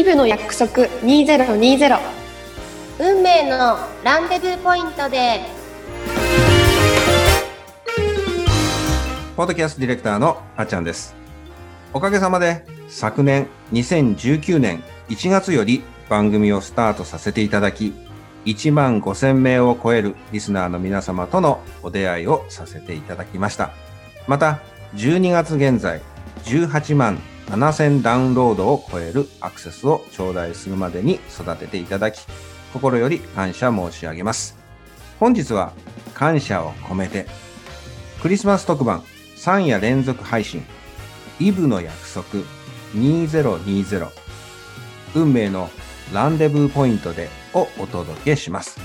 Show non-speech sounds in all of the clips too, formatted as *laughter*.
イブの約束2020運命のランデブーポイントでポッドキャストディレクターのあっちゃんです。おかげさまで昨年2019年1月より番組をスタートさせていただき、1万5000名を超えるリスナーの皆様とのお出会いをさせていただきました。また、12月現在、18万7000ダウンロードを超えるアクセスを頂戴するまでに育てていただき、心より感謝申し上げます。本日は感謝を込めて、クリスマス特番3夜連続配信、イブの約束2020運命のランデブーポイントでをお届けします。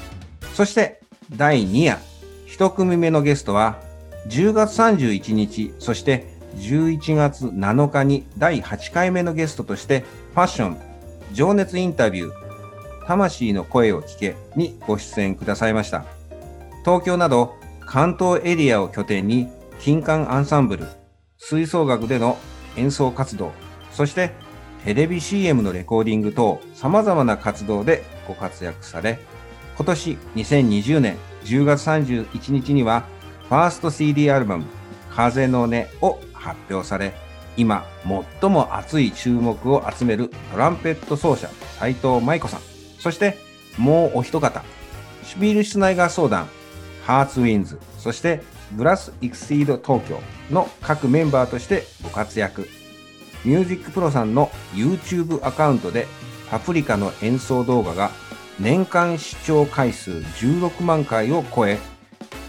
そして第2夜、一組目のゲストは10月31日、そして11月7日に第8回目のゲストとしてファッション、情熱インタビュー、魂の声を聞けにご出演くださいました。東京など関東エリアを拠点に金管アンサンブル、吹奏楽での演奏活動、そしてテレビ CM のレコーディング等様々な活動でご活躍され、今年2020年10月31日にはファースト CD アルバム風の音を発表され、今最も熱い注目を集めるトランペット奏者斉藤舞子さん、そしてもうお一方、シュビールシュナイガー相談、ハーツウィンズ、そしてブラス・イクシード東京の各メンバーとしてご活躍。ミュージックプロさんの YouTube アカウントでパプリカの演奏動画が年間視聴回数16万回を超え、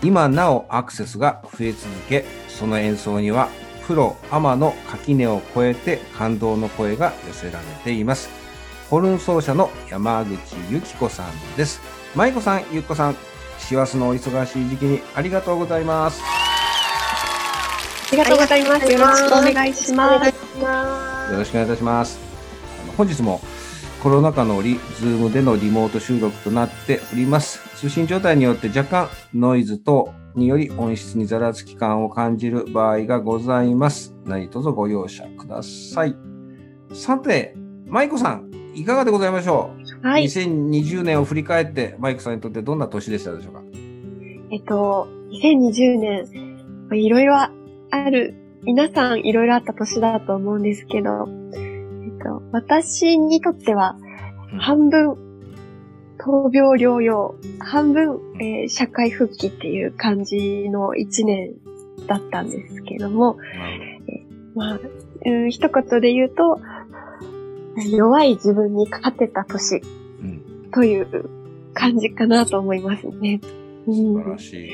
今なおアクセスが増え続け、その演奏にはプロ、アマの垣根を超えて感動の声が寄せられています。ホルン奏者の山口由紀子さんです。舞子さん、ゆっこさん、師走のお忙しい時期にありがとうございます。ありがとうございますよろしくお願いしますよろしくお願いいたします。本日もコロナ禍の折、ズームでのリモート収録となっております。通信状態によって若干ノイズ等により音質にざらつき感を感じる場合がございます。何卒ご容赦ください。さて、舞子さん、いかがでございましょう、はい2020年を振り返って、舞子さんにとってどんな年でしたでしょうか？えっと2020年まあいろいろある皆さんいろいろあった年だと思うんですけど、えっと、私にとってはうん半分闘病療養半分、えー社会復帰っていう感じの一年だったんですけども、まあ、うん、一言で言うと、弱い自分に勝てた年うん、という感じかなと思いますね。う素ん晴らしい。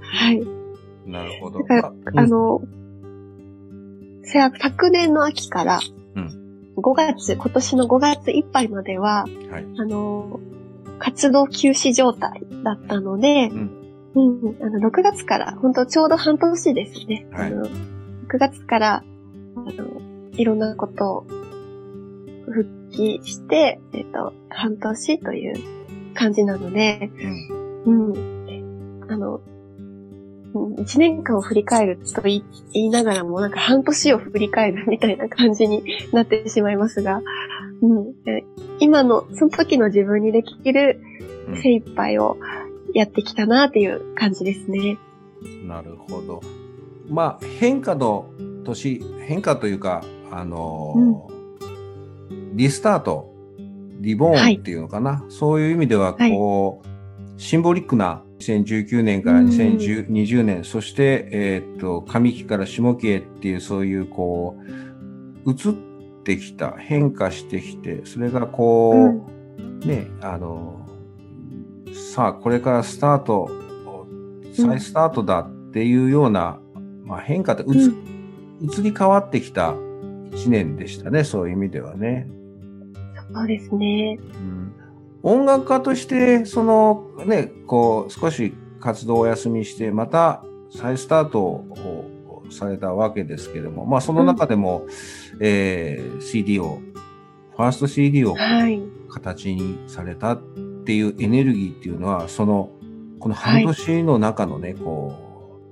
はい。なるほど。だからああの、昨年の秋からうん、5月、今年の5月いっぱいまでは、はい。あの、活動休止状態だったので、うんうん、あの、6月から、本当ちょうど半年ですね。はいあの、6月から、あの、いろんなことを復帰して、えっと、半年という感じなので、うんうん。あの、うん一年間を振り返ると言いながらも、なんか半年を振り返るみたいな感じになってしまいますが、うん。え今の、その時の自分にできるうん精一杯をやってきたなっていう感じですね。なるほど。まあ、変化の年、変化というか、あのーリスタート、リボーンっていうのかな。そういう意味では、こう、シンボリックな2019年からうん2020年、そして、えーっと、上期から下期へっていう、そういう、こう、移ってきた、変化してきて、それがこう、ね、あの、さあ、これからスタート、再スタートだっていうような、まあ、変化って、うつ、移り変わってきた一年でしたね、そういう意味ではね。そうですね。うん音楽家として、そのね、こう、少し活動をお休みして、また再スタートをされたわけですけれども、まあその中でも、えー CD を、ファースト CD をはい。形にされたっていうエネルギーっていうのは、その、この半年の中のね、こ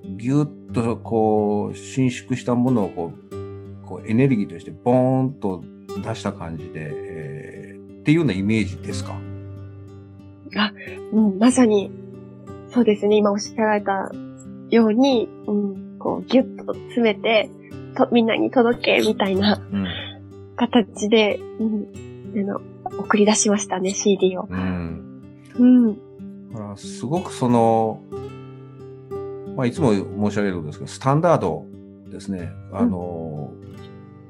う、ぎゅっとこう、伸縮したものをこう、こうエネルギーとしてボーンと出した感じで、えーっていうようなイメージですか？うん、まさに、そうですね、今おっしゃられたように、うん、こう、ぎゅっと詰めて、と、みんなに届け、みたいなうん。形で、うん、あの、送り出しましたね、CD を。うん。うん。だからすごくその、まあ、いつも申し上げるんですけど、スタンダードですね。あの、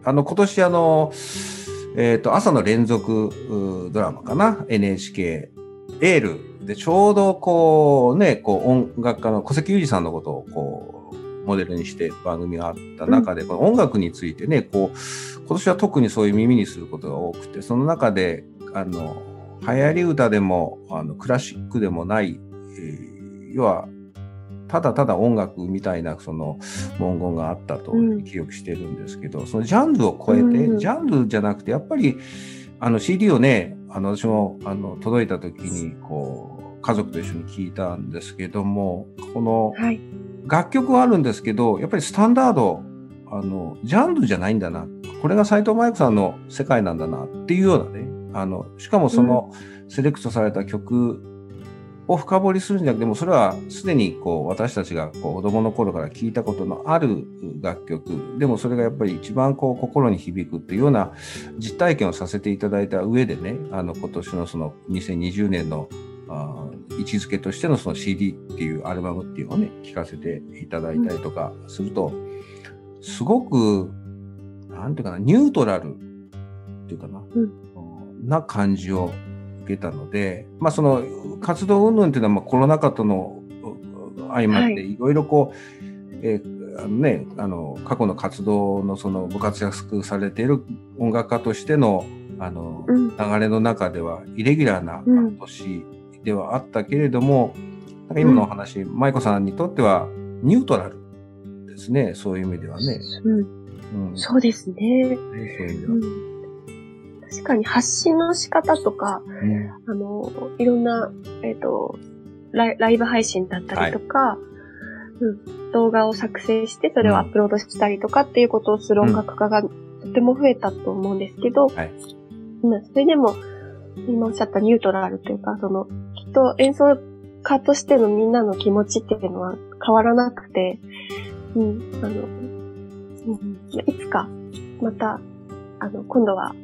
あの、今年あの、えっ、と、朝の連続うドラマかな ?NHK、エール。でちょうどこうね、こう音楽家の小関裕二さんのことをこう、モデルにして番組があった中で、この音楽についてね、こう、今年は特にそういう耳にすることが多くて、その中で、あの、流行り歌でも、あの、クラシックでもない、えー要は、ただただ音楽みたいなその文言があったとうん。記憶してるんですけど、そのジャンルを超えて、うん。ジャンルじゃなくて、やっぱり、あの CD をね、あの、私も、あの、届いた時に、こう、家族と一緒に聞いたんですけども、この、はい。楽曲はあるんですけど、やっぱりスタンダード、あの、ジャンルじゃないんだな。これが斎藤麻衣子さんの世界なんだなっていうようなね。あの、しかもそのセレクトされた曲を深掘りするんじゃなくても、それはすでにこう私たちがこう子供の頃から聞いたことのある楽曲。でもそれがやっぱり一番こう心に響くっていうような実体験をさせていただいた上でね、あの今年のその2020年のあー位置づけとしてのその CD っていうアルバムっていうのをね、聴かせていただいたりとかすると、すごく、なんていうかな、ニュートラルっていうかな、うんな感じを受けたので、まあその活動云々っていうのはまあコロナ禍とのう相まっはいていろいろこう、えーあのね、あの、過去の活動のそのご活躍されている音楽家としての、あの、うん。流れの中ではイレギュラーなうん年ではあったけれども、なんか今のお話、舞子さんにとってはニュートラルですね。そういう意味ではね。うん。うん、そうですね。ねそういう意味では。うん。確かに発信の仕方とか、うん。あの、いろんな、えっ、とライ、ライブ配信だったりとか、うん、動画を作成して、それをアップロードしたりとかっていうことをする音楽家がとても増えたと思うんですけど、はい。うん。それでも、今おっしゃったニュートラルというか、その、きっと演奏家としてのみんなの気持ちっていうのは変わらなくて、うん、あの、うん、いつか、また、あの、今度は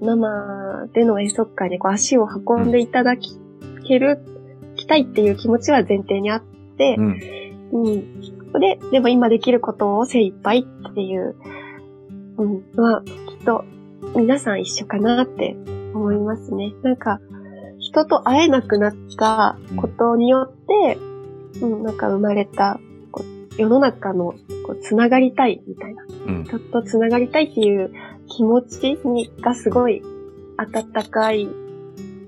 生での演奏会にこう足を運んでいただき、ける、きたいっていう気持ちは前提にあってう、ん。うん。で、でも今できることを精一杯っていう、うん、まあ、きっと皆さん一緒かなって思いますね。なんか、人と会えなくなったことによって、うん、なんか生まれた、世の中のこうつながりたいみたいな。うん。人とつながりたいっていう気持ちにがすごい温かい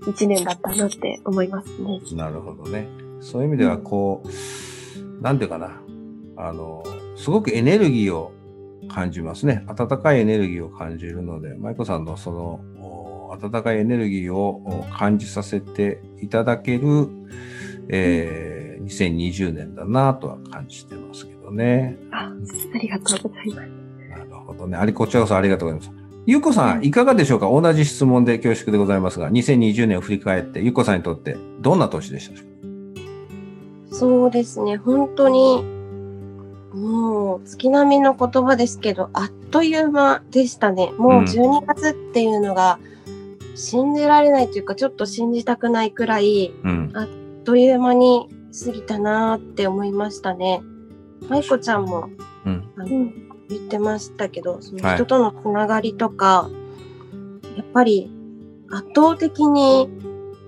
一年だったなって思いますね。なるほどね。そういう意味では、こう、なんていうかな。あの、すごくエネルギーを感じますね。温かいエネルギーを感じるので、舞子さんのその、お温かいエネルギーをお感じさせていただける、えー、2020年だなとは感じてますけどね。あ、ありがとうございます。なるほどね。あり、こちらこそありがとうございます。ゆうこさ、うんんいかがでしょうか？同じ質問で恐縮でございますが、2020年を振り返って、ゆうこさんにとってどんな年でしたでしょうか？そうですね、本当に、もう月並みの言葉ですけど、あっという間でしたね。もううん12月っていうのが信じられないというか、ちょっと信じたくないくらい、うん。あっという間に過ぎたなーって思いましたね。まいこちゃんもうん。言ってましたけど、そのはい。人とのつながりとか、やっぱり圧倒的に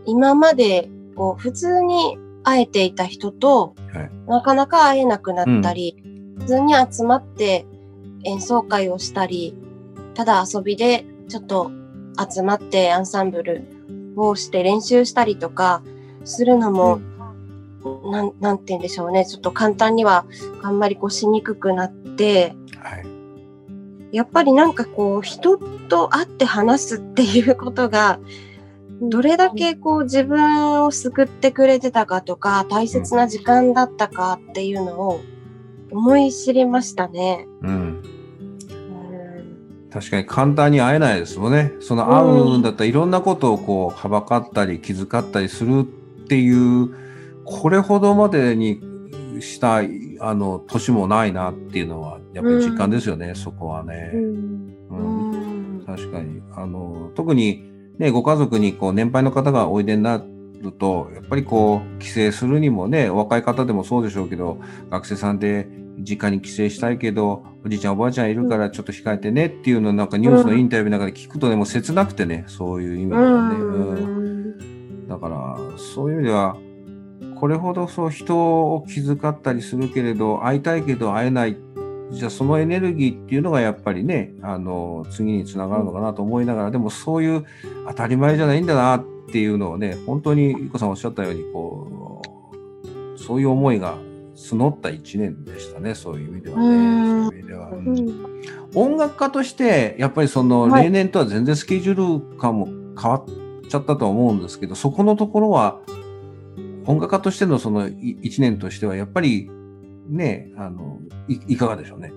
今までこう普通に会えていた人と、はい。なかなか会えなくなったり、普通に集まって演奏会をしたり、ただ遊びでちょっと集まってアンサンブルをして練習したりとかするのも、なん、なんて言うんでしょうね。ちょっと簡単にはあんまりこうしにくくなって、はい。やっぱりなんかこう人と会って話すっていうことがどれだけこう自分を救ってくれてたかとか大切な時間だったかっていうのを思い知りましたね。うん。うん確かに簡単に会えないですもんね。その会うんだったらいろんなことをこう、はばかったり気遣ったりするっていう、これほどまでにしたい、あの、年もないなっていうのは、やっぱり実感ですよね、そこはね。うん。うん。うん。確かに。あの、特にね、ご家族にこう、年配の方がおいでになると、やっぱりこう、帰省するにもね、お若い方でもそうでしょうけど、学生さんで実家に帰省したいけど、おじいちゃんおばあちゃんいるからちょっと控えてねっていうのをなんかニュースのインタビューの中で聞くとね、もう切なくてね、そういう意味ではね。うん。だから、そういう意味では、これほどそう人を気遣ったりするけれど、会いたいけど会えない。じゃあそのエネルギーっていうのがやっぱりね、あの、次につながるのかなと思いながら、でもそういう当たり前じゃないんだなっていうのをね、本当にゆこさんおっしゃったように、こう、そういう思いが募った一年でしたね、そういう意味ではね。うんそういう意味では。ううんん音楽家として、やっぱりその、はい例年とは全然スケジュール感も変わっちゃったとは思うんですけど、そこのところは、音楽家としてのそのい一年としては、やっぱり、ね、あの、いいかがでしょうね？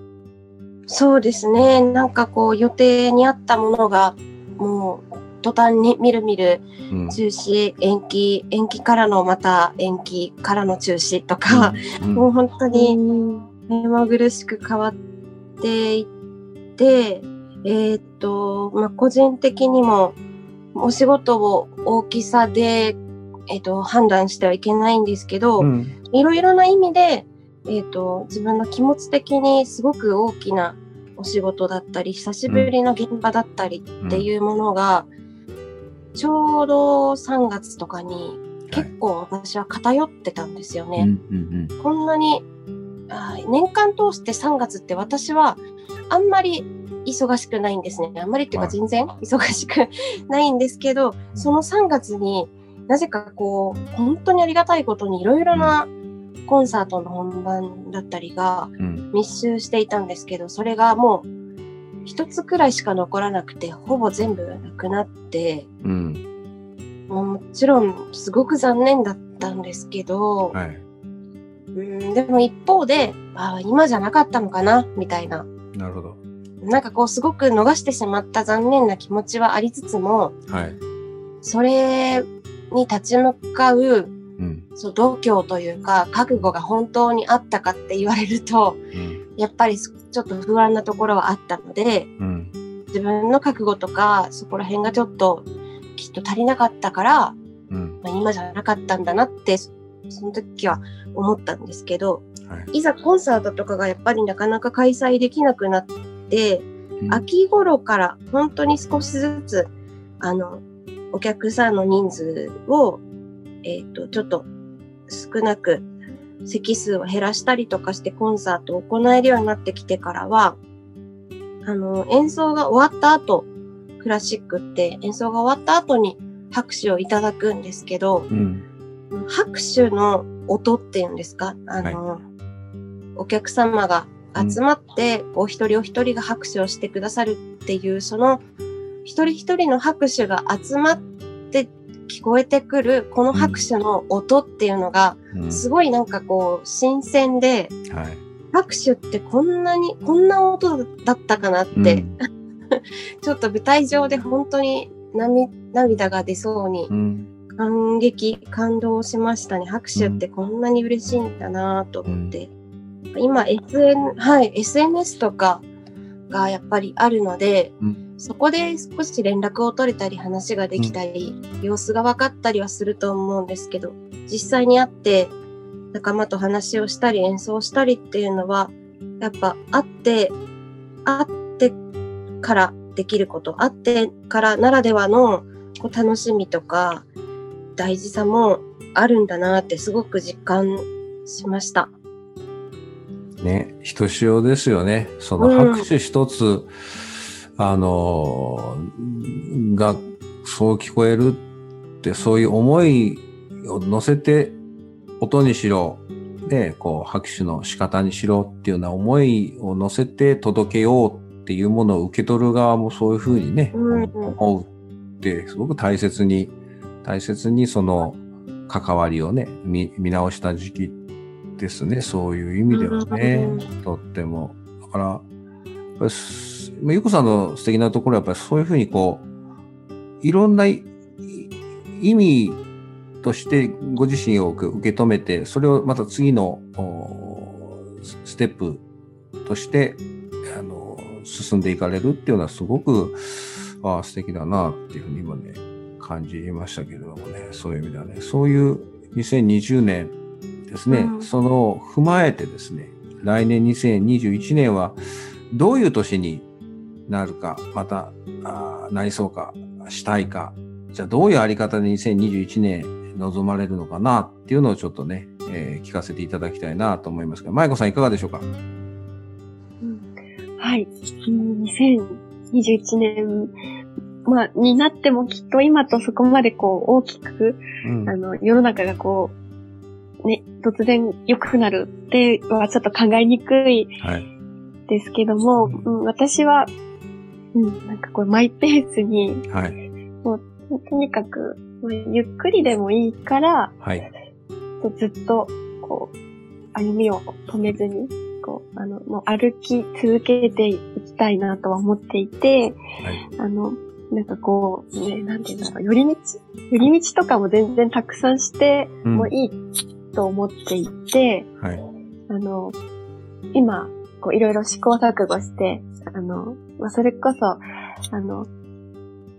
そうですね。なんかこう予定にあったものがもう途端にみるみるうん。中止、延期、延期からのまた延期からの中止とか、うんもう本当うにん目まぐるしく変わっていって、えーっと、まあ、個人的にもお仕事を大きさで、えーっと、判断してはいけないんですけど、うん。いろいろな意味で、えっ、と、自分の気持ち的にすごく大きなお仕事だったり、久しぶりの現場だったりっていうものが、ちょうど3月とかに結構私は偏ってたんですようんね。うん。こんなに、年間通して3月って私はあんまり忙しくないんですね。あんまりっていうはい。か全然忙しくないんですけど、その3月になぜかこう、本当にありがたいことにいろいろなコンサートの本番だったりが密集していたんですけど、それがもう一つくらいしか残らなくて、ほぼ全部なくなって、うんもうもちろんすごく残念だったんですけど、はい。うんでも一方で、ああ、今じゃなかったのかな、みたいな。なるほど。なんかこう、すごく逃してしまった残念な気持ちはありつつも、はい。それに立ち向かう、うん。そう度胸というか、覚悟が本当にあったかって言われると、うん。やっぱりちょっと不安なところはあったので、うん。自分の覚悟とか、そこら辺がちょっときっと足りなかったから、うん。まあ、今じゃなかったんだなって、そその時は思ったんですけど、はい。いざコンサートとかがやっぱりなかなか開催できなくなって、うん秋頃から本当に少しずつ、あの、お客さんの人数を、えっ、と、ちょっと少なく席数を減らしたりとかしてコンサートを行えるようになってきてからは、あの、演奏が終わった後、クラシックって演奏が終わった後に拍手をいただくんですけど、うん。拍手の音っていうんですか？あの、お客様が集まって、お一人お一人が拍手をしてくださるっていう、その一人一人の拍手が集まって聞こえてくる、この拍手の音っていうのが、うん。すごいなんかこう、新鮮で、はい。拍手ってこんなに、こんな音だったかなって、*laughs* ちょっと舞台上で本当に涙涙が出そうにうん。感激、感動しましたね。拍手ってこんなに嬉しいんだなと思って。今、SN、はい、SNS とかがやっぱりあるので、うんそこで少し連絡を取れたり話ができたり、様子が分かったりはすると思うんですけど、実際に会って仲間と話をしたり演奏したりっていうのは、やっぱ会って、会ってからできること、会ってからならではのこう楽しみとか、大事さもあるんだなってすごく実感しました。ね、ひとしおですよね。そのうん拍手一つ、あのーが、そう聞こえるって、そういう思いを乗せて、音にしろ、ね、こう、拍手の仕方にしろっていうような思いを乗せて届けようっていうものを受け取る側もそういうふうにね、うん思うって、すごく大切に、大切にその関わりをね、見見直した時期ですね。そういう意味ではね。うんとっても。だから、ぱぱりゆうこさんの素敵なところはやっぱりそういうふうにこう、いろんない意味としてご自身を受け止めて、それをまた次のおステップとして、あの、進んでいかれるっていうのはすごく、ああ、素敵だなっていうふうに今ね、感じましたけれどもね、そういう意味ではね、そういう2020年ですね、うん。そのを踏まえてですね、来年2021年はどういう年になるか、また、あーなりそうか、したいか、じゃあどういうあり方で2021年望まれるのかなっていうのをちょっとね、えー聞かせていただきたいなと思いますが、舞子さんいかがでしょうか？うん。はい。うん2021年、まあ、になってもきっと今とそこまでこう大きく、うん。あの、世の中がこう、ね、突然良くなるってはちょっと考えにくいはい。ですけども、うんうん、私は、うん、なんかこうマイペースに、はい。とにかく、まあゆっくりでもいいから、はい。ずっと、こう、歩みを止めずに、こう、あの、もう歩き続けていきたいなとは思っていて、はい。あの、なんかこう、ね、なんていうんだろう、寄り道寄り道とかも全然たくさんしてうんもいいと思っていて、はい。あの、今、こう、いろいろ試行錯誤して、あの、まあ、それこそ、あの、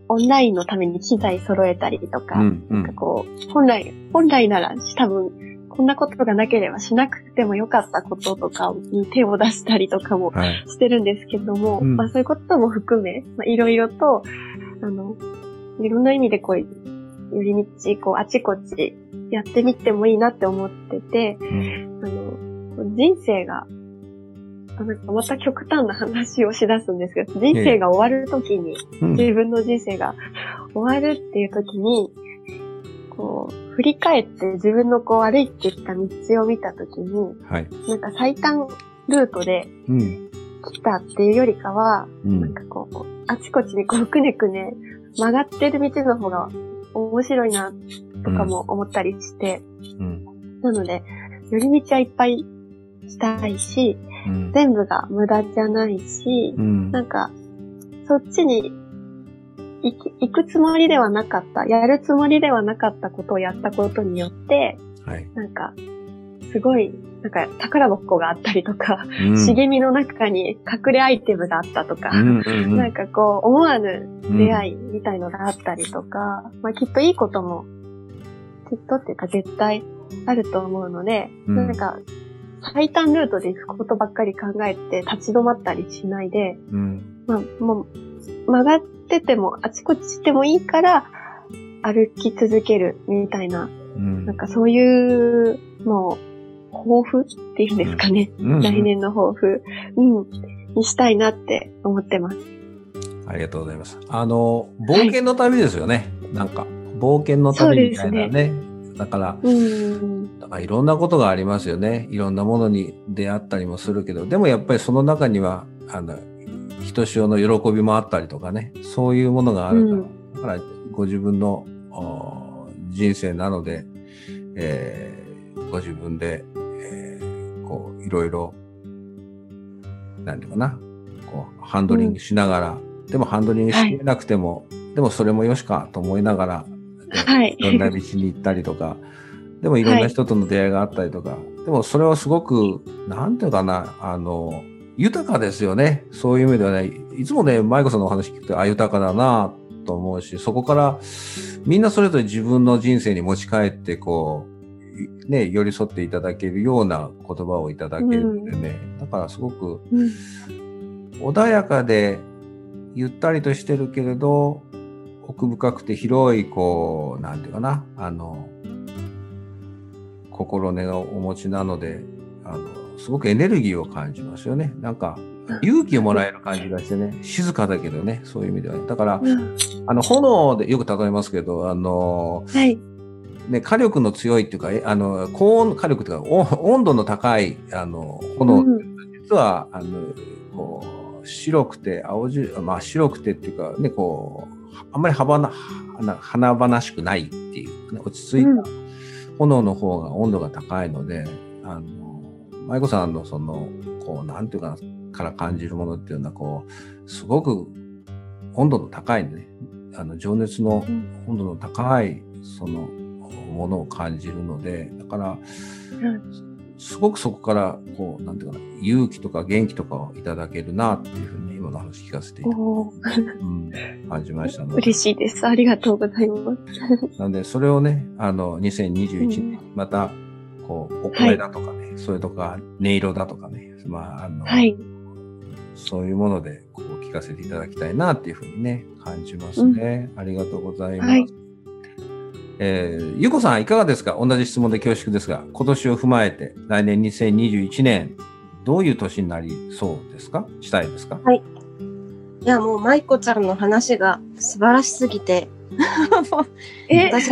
オンラインのために機材揃えたりとか、うん。うなんかん。こう、本来、本来なら多分、こんなことがなければしなくてもよかったこととかに手を出したりとかもはい。してるんですけども、うんまあそういうことも含め、まあいろいろと、あの、いろんな意味でこう、寄り道、こう、あちこちやってみてもいいなって思ってて、うんあの、人生が、あなんかまた極端な話をしだすんですけど、人生が終わるときに、うん自分の人生が終わるっていうときに、こう、振り返って自分のこう歩いてきた道を見たときに、はい。なんか最短ルートでうん。来たっていうよりかは、うん。なんかこう、あちこちにこうくねくね曲がってる道の方が面白いなとかも思ったりして、うん。なので、寄り道はいっぱいしたいし、うん。全部が無駄じゃないしう、ん。なんか、そっちに行き行くつもりではなかった、やるつもりではなかったことをやったことによって、はい。なんか、すごい、なんか宝箱があったりとか、うん茂みの中に隠れアイテムがあったとか、うんうんうんなんかこう、思わぬ出会いみたいのがあったりとか、まあきっといいことも、きっとっていうか絶対あると思うので、うんなんか、最短ルートで行くことばっかり考えて立ち止まったりしないで、うん。まあ、もう、曲がってても、あちこちしてもいいから、歩き続けるみたいな、うんなんかそういうのを、抱負っていうんですかね。うん来年の抱負、うん、にしたいなって思ってます。ありがとうございます。あの、冒険の旅ですよね。なんか、冒険の旅みたいなね。だから、うん。だからいろんなことがありますよね。いろんなものに出会ったりもするけど、でもやっぱりその中には、あの、ひとしおの喜びもあったりとかね、そういうものがあるから、うん。だからご自分のお人生なので、えーご自分で、えーこう、いろいろ、なんていうかな、こう、ハンドリングしながら、でもハンドリングしなくても、でもそれもよしかと思いながら、はい。いろんな道に行ったりとか、でもいろんな人との出会いがあったりとか、でもそれはすごく、なんていうかな、あの、豊かですよね。そういう意味ではね、いつもね、舞子さんのお話聞くと、あ、豊かだなと思うし、そこから、みんなそれぞれ自分の人生に持ち帰って、こう、いね、寄り添っていただけるような言葉をいただけるんでね、だからすごくうん。穏やかで、ゆったりとしてるけれど、奥深くて広い、こう、なんていうかな、あの、心根をお持ちなので、あの、すごくエネルギーを感じますよね。なんか、勇気をもらえる感じがしてね、静かだけどね、そういう意味ではね。だから、うんあの、炎でよく例えますけど、あの、はい。ね、火力の強いっていうか、えあの、高温火力っていうか、お温度の高い、あの、炎うん実は、あの、こう、白くて、青白、まあ白くてっていうか、ね、こう、あんまり華々華華々しくないっていう、ね、落ち着いた炎の方が温度が高いので、あの、舞子さんのその、こう、なんていうかな、から感じるものっていうのは、こう、すごく温度の高いね、あの、情熱の温度の高い、その、ものを感じるので、だから、すごくそこから、こう、なんていうかな、勇気とか元気とかをいただけるなっていうふうに今の話聞かせていただうん、感じましたので。嬉しいです。ありがとうございます。なので、それをね、あの、2021年、また、こう、お声だとかね、はい、それとか、音色だとかね、まあ、あの、はい、そういうもので、こう、聞かせていただきたいなっていうふうにね、感じますね。うん、ありがとうございます。はいえー、ゆこさんいかがですか？同じ質問で恐縮ですが、今年を踏まえて、来年2021年、どういう年になりそうですか？したいですか？はい。いや、もう、舞子ちゃんの話が素晴らしすぎて、え *laughs* 私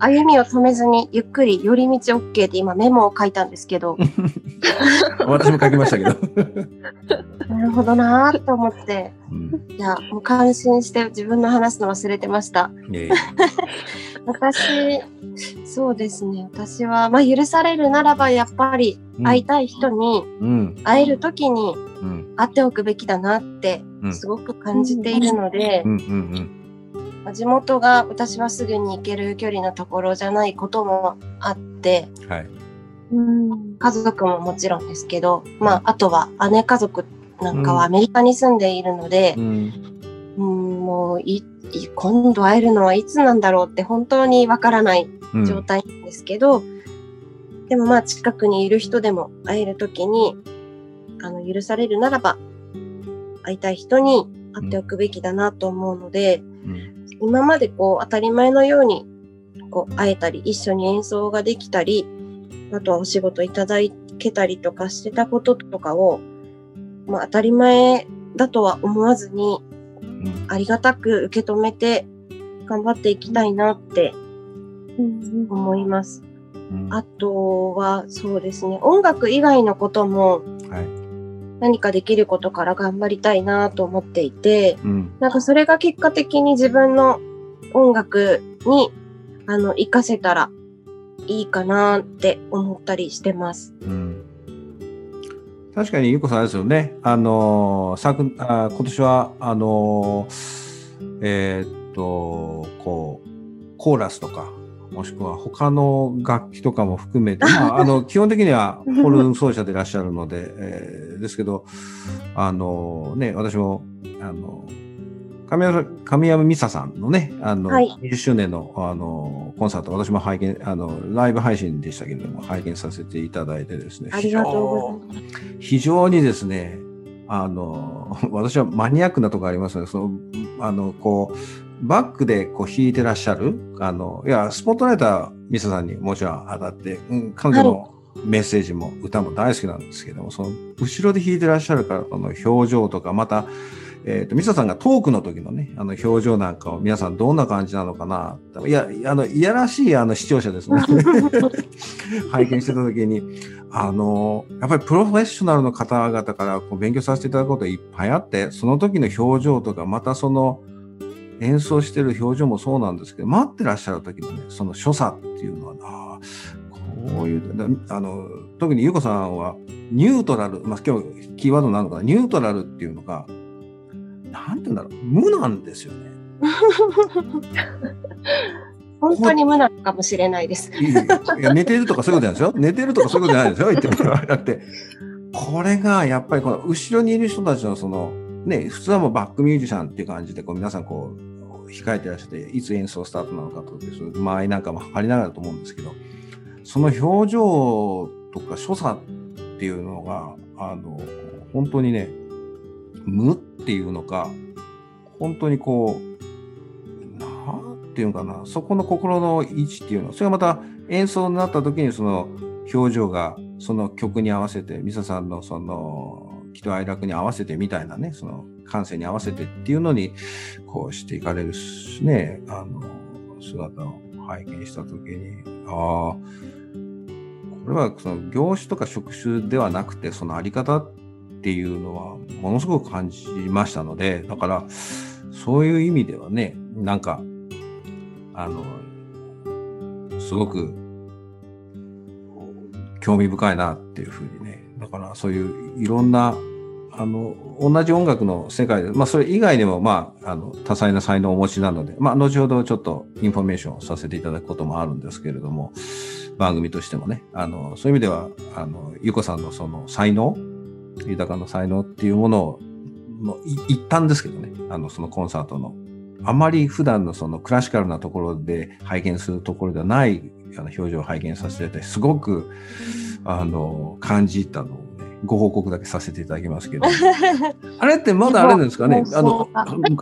歩みを止めずにゆっくり寄り道 OK って今メモを書いたんですけど。*laughs* 私も書きましたけど。*laughs* なるほどなと思って、うん、いや、もう感心して自分の話すの忘れてました。*laughs* 私、そうですね。私は、まあ、許されるならば、やっぱり会いたい人に、会える時に会っておくべきだなって、すごく感じているので、地元が私はすぐに行ける距離のところじゃないこともあって、はい、家族ももちろんですけど、まあ、あとは姉家族なんかはアメリカに住んでいるので、うん、うん、もうい今度会えるのはいつなんだろうって本当にわからない状態なんですけど、うん、でもまあ近くにいる人でも会えるときに、あの、許されるならば、会いたい人に会っておくべきだなと思うので、うん、今までこう当たり前のようにこう会えたり、一緒に演奏ができたり、あとはお仕事いただけたりとかしてたこととかを、まあ当たり前だとは思わずに、ありがたく受け止めて頑張っていきたいなって思います。あとは、そうですね、音楽以外のことも、何かできることから頑張りたいなと思っていて、うん、なんかそれが結果的に自分の音楽に、あの、活かせたらいいかなって思ったりしてます。うん確かにゆうこさんですよね。あの昨あ今年はあのえー、っとこうコーラスとかもしくは他の楽器とかも含めて、*laughs* まあ、あの基本的にはホルン奏者でいらっしゃるので、えー、ですけどあのね私もあの神山神山美沙さんのね、あの、はい、20周年のあのコンサート、私も拝見、あの、ライブ配信でしたけれども、拝見させていただいてですね、ありがとうございます。非常にですね、あの、私はマニアックなとこありますので、その、あの、こう、バックでこう弾いてらっしゃる、あの、いや、スポットライター、ミサさんにもちろん当たって、うん、彼女のメッセージも歌も大好きなんですけども、その、後ろで弾いてらっしゃるから、この表情とか、また、えっ、ー、と、ミサさんがトークの時のね、あの表情なんかを皆さんどんな感じなのかな。いや、あの、いやらしいあの視聴者ですね。*laughs* 拝見してた時に、あの、やっぱりプロフェッショナルの方々からこう勉強させていただくこといっぱいあって、その時の表情とか、またその演奏してる表情もそうなんですけど、待ってらっしゃる時のね、その所作っていうのはな、こういう、あの、特にゆうこさんはニュートラル、まあ今日キーワードなのかな、ニュートラルっていうのが、なんて言うんだろう、無なんですよね。*laughs* 本当に無なのかもしれないです。いや寝てるとかそういうことなんですよ。寝てるとかそういうことじゃないですよ。言ってもらって。これがやっぱりこの後ろにいる人たちのその、ね、普通はもうバックミュージシャンっていう感じで、こう皆さんこう、控えてらっしゃって、いつ演奏スタートなのかとか、そういう間合いなんかも測りながらと思うんですけど、その表情とか所作っていうのが、あの、本当にね、無っていうのか、本当にこう、なんていうのかな、そこの心の位置っていうの、それがまた演奏になった時にその表情がその曲に合わせて、ミサさんのその喜怒哀楽に合わせてみたいなね、その感性に合わせてっていうのに、こうしていかれるしね、あの、姿を拝見した時に、ああ、これはその業種とか職種ではなくて、そのあり方っていうのはものすごく感じましたので、だからそういう意味ではね、なんか、あの、すごく興味深いなっていうふうにね、だからそういういろんなあの、同じ音楽の世界で、まあ、それ以外にも、まあ、あの、多彩な才能をお持ちなので、まあ、後ほどちょっとインフォメーションをさせていただくこともあるんですけれども、番組としてもね、あの、そういう意味では、あの、ゆこさんのその才能、豊かな才能っていうものを、もうい一旦ですけどね、あの、そのコンサートの、あまり普段のそのクラシカルなところで拝見するところではないあの表情を拝見させてて、すごく、あの、感じたのを、ご報告だけさせていただきますけど。*laughs* あれってまだあれですかね？あの、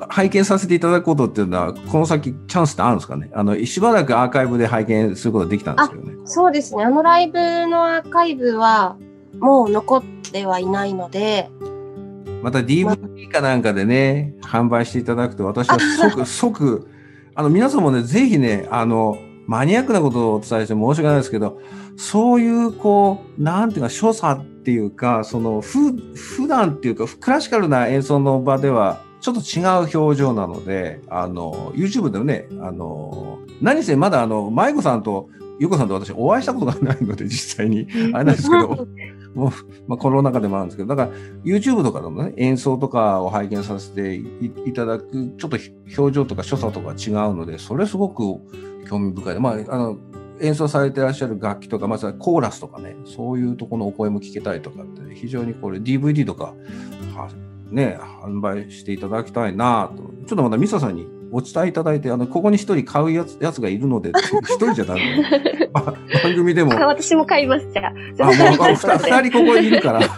拝見させていただくことっていうのは、この先チャンスってあるんですかね？あの、しばらくアーカイブで拝見することができたんですけどね。そうですね。あのライブのアーカイブは、もう残ってはいないので、また DVD かなんかでね、販売していただくと、私は即、即、あの、皆さんもね、ぜひね、あの、マニアックなことをお伝えして申し訳ないですけど、そういう、こう、なんていうか、所作っていうか、その、ふ、普段っていうか、クラシカルな演奏の場では、ちょっと違う表情なので、あの、YouTube でもね、あの、何せまだあの、舞子さんと、ゆこさんと私お会いしたことがないので、実際に。あれなんですけど、*laughs* もう、まあ、コロナ禍でもあるんですけど、だから YouTube とかでもね、演奏とかを拝見させていただく、ちょっと表情とか所作とか違うので、それすごく興味深い。まあ、あの、演奏されてらっしゃる楽器とか、まずはコーラスとかね、そういうところのお声も聞けたりとかって、非常にこれ DVD とか、ね、販売していただきたいなと。ちょっとまだミサさんにお伝えいただいて、あの、ここに一人買うやつやつがいるので、一人じゃダメ。*laughs* 番組でも。私も買います、じゃあ。あ、もう、二人ここにいるから。*laughs*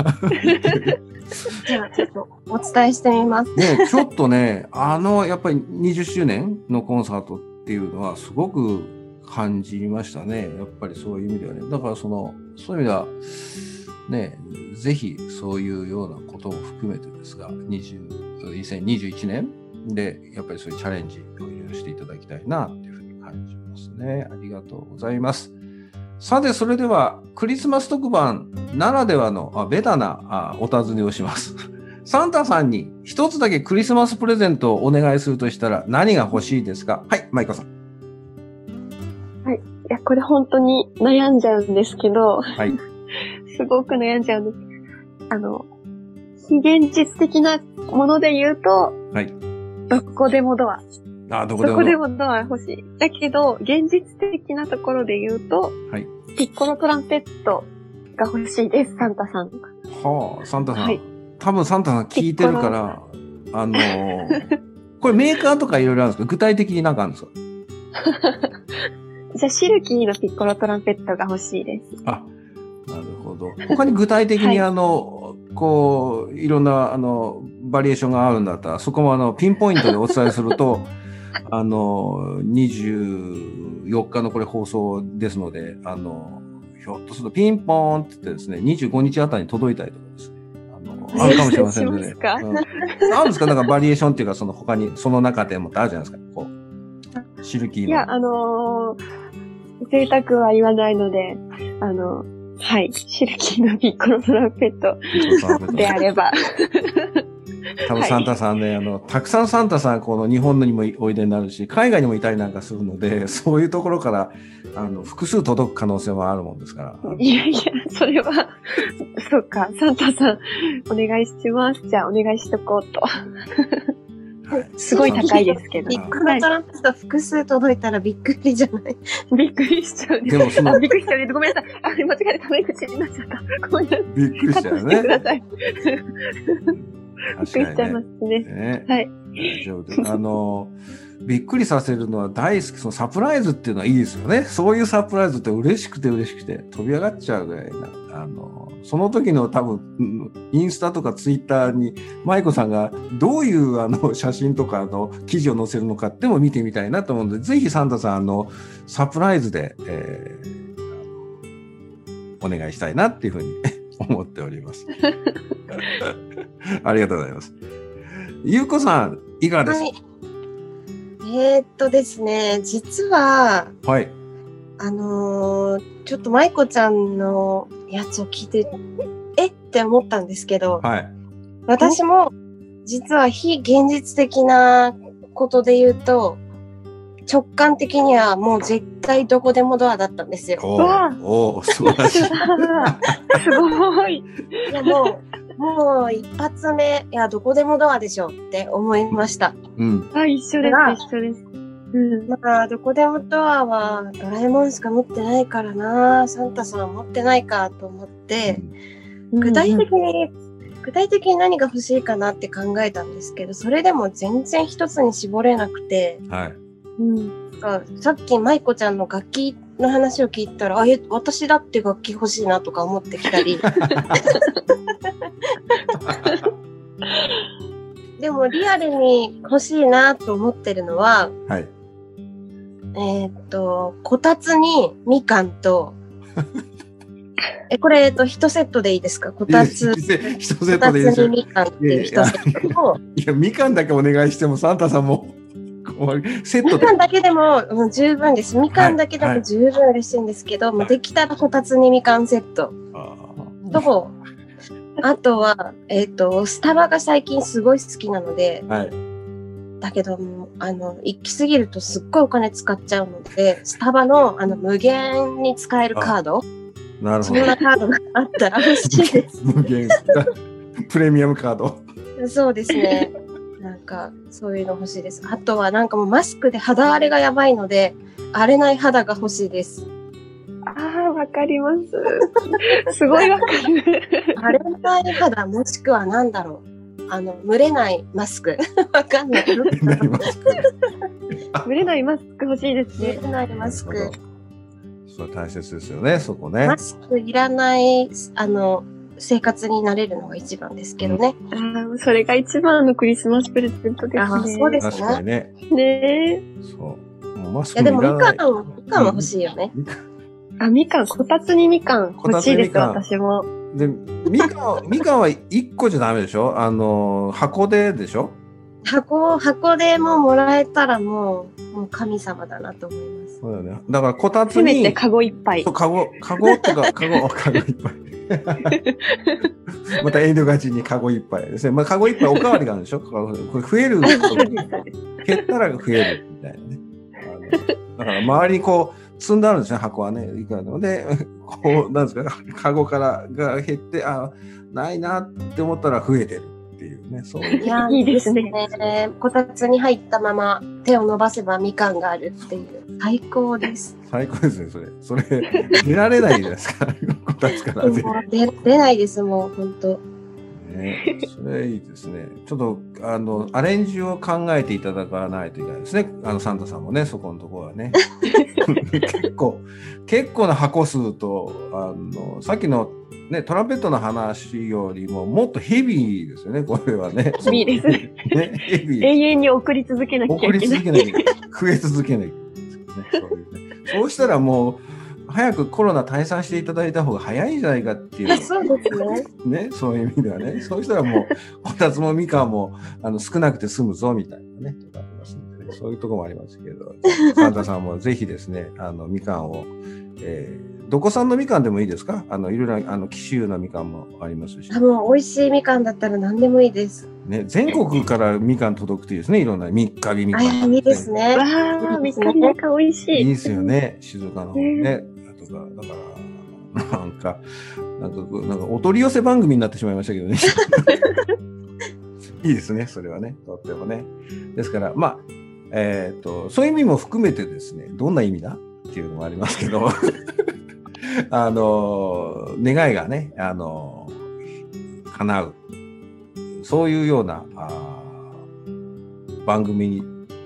じゃあ、ちょっとお伝えしてみます。ね、ちょっとね、あの、やっぱり20周年のコンサートっていうのは、すごく感じましたね。やっぱりそういう意味ではね。だからその、そういう意味では、ね、ぜひそういうようなことも含めてですが、20 2021年で、やっぱりそういうチャレンジをいろいろしていただきたいな、というふうに感じますね。ありがとうございます。さて、それでは、クリスマス特番ならではのあベタなあお尋ねをします。*laughs* サンタさんに一つだけクリスマスプレゼントをお願いするとしたら何が欲しいですか？はい、マイカさん。や、これ本当に悩んじゃうんですけど。はい。*laughs* すごく悩んじゃうんです。あの、非現実的なもので言うと、はい。どこでもドア。あ、どこでもドア。どこでもドア欲しい。だけど、現実的なところで言うと、はい。ピッコロトランペットが欲しいです、サンタさん。はあ、サンタさん。はい。多分サンタさん聞いてるから、あのー、これメーカーとかいろいろあるんですか？具体的になんかあるんですか？*laughs* じゃあ、シルキーのピッコロトランペットが欲しいです。あ、なるほど。他に具体的にあの、はい、こう、いろんな、あの、バリエーションがあるんだったら、そこもあの、ピンポイントでお伝えすると、*laughs* あの、24日のこれ放送ですので、あの、ひょっとするとピンポーンって言ってですね、25日あたりに届いたりとかですね。あるかもしれませんね。*laughs* うん、なんですか？なんかバリエーションっていうか、その他に、その中でもってあるじゃないですか。こう、シルキーの。いや、あのー、贅沢は言わないので、あの、はい、シルキーのピッコロトランペットであれば。多分サンタさんね、はい、あの、たくさんサンタさん、この日本にもおいでになるし、海外にもいたりなんかするので、*laughs* そういうところから、あの、複数届く可能性もあるもんですから。いやいや、それは、そうか、サンタさん、お願いします。じゃあ、お願いしとこうと。すごい高いですけど。ビッグトランペット複数届いたらびっくりじゃない？びっくりしちゃう、ね。でもその。びっくりしちゃうね。ごめんなさい。あ、間違えてタメ口になっちゃった。ごめんなさい。びっくりしちゃうね。びっくりしちゃいますね。ねはい。大丈夫です。あの、びっくりさせるのは大好き。そのサプライズっていうのはいいですよね。そういうサプライズって嬉しくて嬉しくて飛び上がっちゃうぐらいな。あの、その時の多分、インスタとかツイッターに舞子さんがどういうあの写真とかの記事を載せるのかっても見てみたいなと思うので、ぜひサンタさん、あの、サプライズで、えー、お願いしたいなっていうふうに *laughs* 思っております。*laughs* ありがとうございます。ゆうこさん、いかがですか、はい、えー、っとですね、実は、はい。あのー、ちょっと舞子ちゃんのやつを聞いて、え？って思ったんですけど、はい。私も、実は非現実的なことで言うと、直感的にはもう絶対どこでもドアだったんですよ。おお素晴らしい。*laughs* すごい。いやもう、もう一発目、いや、どこでもドアでしょって思いました。うん。あ、一緒ですが、一緒です。うん。まあ、どこでもドアはドラえもんしか持ってないからな、サンタさんは持ってないかと思って、具体的に、具体的に何が欲しいかなって考えたんですけど、それでも全然一つに絞れなくて、はい。うん。あさっき舞子ちゃんの楽器の話を聞いたら、あ、え、私だって楽器欲しいなとか思ってきたり。*laughs* でもリアルに欲しいなと思ってるのは、はい。えーっと、こたつにみかんと、*laughs* え、これ、えっと、一セットでいいですか？こたつ、一セッこたつトでいいですよ。にみかんっていう一セットと、いや、みかんだけお願いしても、サンタさんも、セットでみか。んだけでももう十分です。みかんだけでも十分嬉しいんですけど、もうできたらこたつにみかんセットあと、あとは、えっ、と、スタバが最近すごい好きなので、ーはい。だけど、あの、行き過ぎるとすっごいお金使っちゃうので、スタバの、あの、無限に使えるカード、なるほど。そんなカードがあったら欲しいです。無限。プレミアムカード。そうですね。か、そういうの欲しいです。あとは、なんかもうマスクで肌荒れがやばいので、荒れない肌が欲しいです。ああ、わかります。*laughs* すごいわかる。荒れない肌、もしくはなんだろう。あの、蒸れないマスク。*laughs* わかんない。なりますぶれないマスク欲しいです蒸ね。れないマスク。それ大切ですよね、そこねマ。スクいらない、あの、生活になれるのが一番ですけどね。ああ、それが一番のクリスマスプレゼントですね。そうですね。ねえ。そう。もうマスいや、でもみクもいらない。かんも、みかんも欲しいよね。あ、みかん、こたつにみかん欲しいです、私も。で、みかん、*laughs* みかんは一個じゃダメでしょ？あの、箱ででしょ？箱、箱でももらえたらもう、もう神様だなと思います。そうだよね。だから、こたつせめてに、カゴ一杯そう、。かご、かごとか、かご、かごいっぱい。*laughs* また遠慮がちに籠いっぱいですね。まあ、かご一杯おかわりがあるでしょ？これ増える。減ったら増えるみたいなね。だから周りにこう積んであるんですね、箱はね。いくらでも。で、こう、なんですか、*laughs* カゴからが減って、あ、ないなって思ったら増えてるっていうね。そういういや、いいですねね。こたつに入ったまま手を伸ばせばみかんがあるっていう。最高です。最高ですね、それ。それ、出られないじゃないですか。こたつから出出ないです、もう、本当ね。それいいですね。ちょっと、あの、アレンジを考えていただかないといけないですね。あの、サンタさんもね、そこのところはね。*laughs* 結構、結構な箱数と、あの、さっきのね、トランペットの話よりももっとヘビーですよね、これはね。ヘビーですね。ヘビー。永遠に送り続けなきゃ送りいけない。続けなきゃいけない。増え続けなきゃいけないね。そういうねそうしたらもう、早くコロナ退散していただいた方が早いんじゃないかっていう。そうですね。ね、そういう意味ではね。そうしたらもう、こたつもみかんも、あの、少なくて済むぞ、みたいなね、とかありますんでね。そういうところもありますけど、サンタさんもぜひですね、あの、みかんを、えー、どこ産のみかんでもいいですか？あの、いろいろ、あの、紀州のみかんもありますしあ、もう美味しいみかんだったら何でもいいです。ね、全国からみかん届くといいですね、いろんな、三日日みあ、かん、いいです。ね。わあ、めっちゃみかん美味しい。いいですよね、静岡の方ね。あとか、だから、なんか、*laughs* なんか、なんかお取り寄せ番組になってしまいましたけどね。*laughs* いいですね、それはね、とってもね。ですから、まあ、えっ、と、そういう意味も含めてですね、どんな意味だ？っていうのもありますけど、*laughs* あの、願いがね、あの、叶う。そういうような、あ番組に